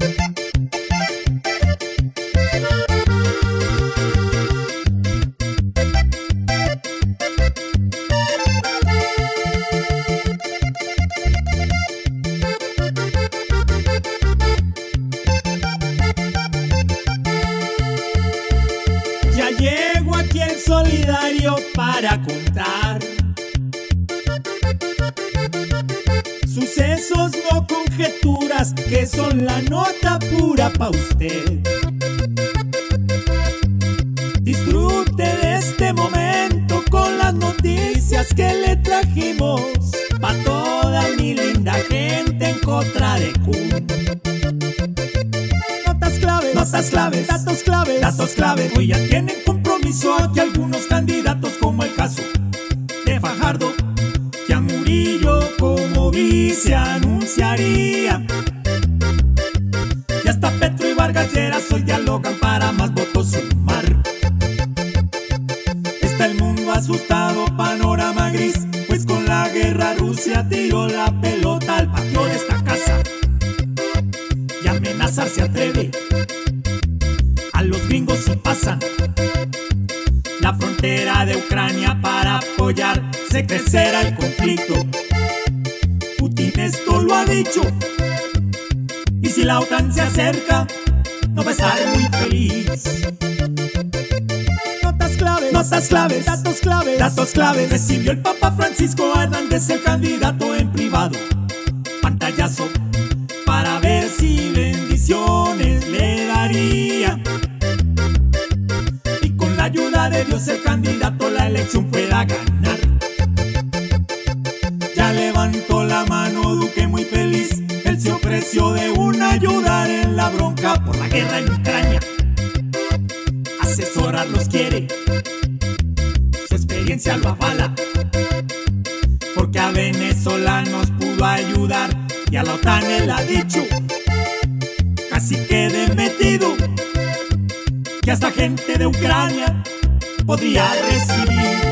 Ya llego aquí el solidario para contar no conjeturas, que son la nota pura pa' usted. Disfrute de este momento con las noticias que le trajimos pa' toda mi linda gente en contra de Kun. Notas claves, notas claves, datos claves, datos claves. Hoy ya tienen compromiso aquí algunos candidatos vice anunciaría. Y hasta Petro y Vargas Lleras hoy dialogan para más votos sumar. Está el mundo asustado, panorama gris, pues con la guerra Rusia tiró la pelota al patio de esta casa. Y amenazar se atreve. A los gringos si pasan la frontera de Ucrania para apoyar, se crecerá el conflicto. Putin esto lo ha dicho. Y si la OTAN se acerca, no va a estar muy feliz. Notas claves, notas claves, datos claves, datos claves. Recibió el Papa Francisco Hernández, el candidato en privado. Pantallazo para ver si bendiciones le daría. Y con la ayuda de Dios, el candidato la elección pueda ganar. De una ayudar en la bronca por la guerra en Ucrania. Asesorarlos quiere, su experiencia lo avala. Porque a venezolanos pudo ayudar y a la OTAN él ha dicho, casi quede metido, que hasta gente de Ucrania podría recibir.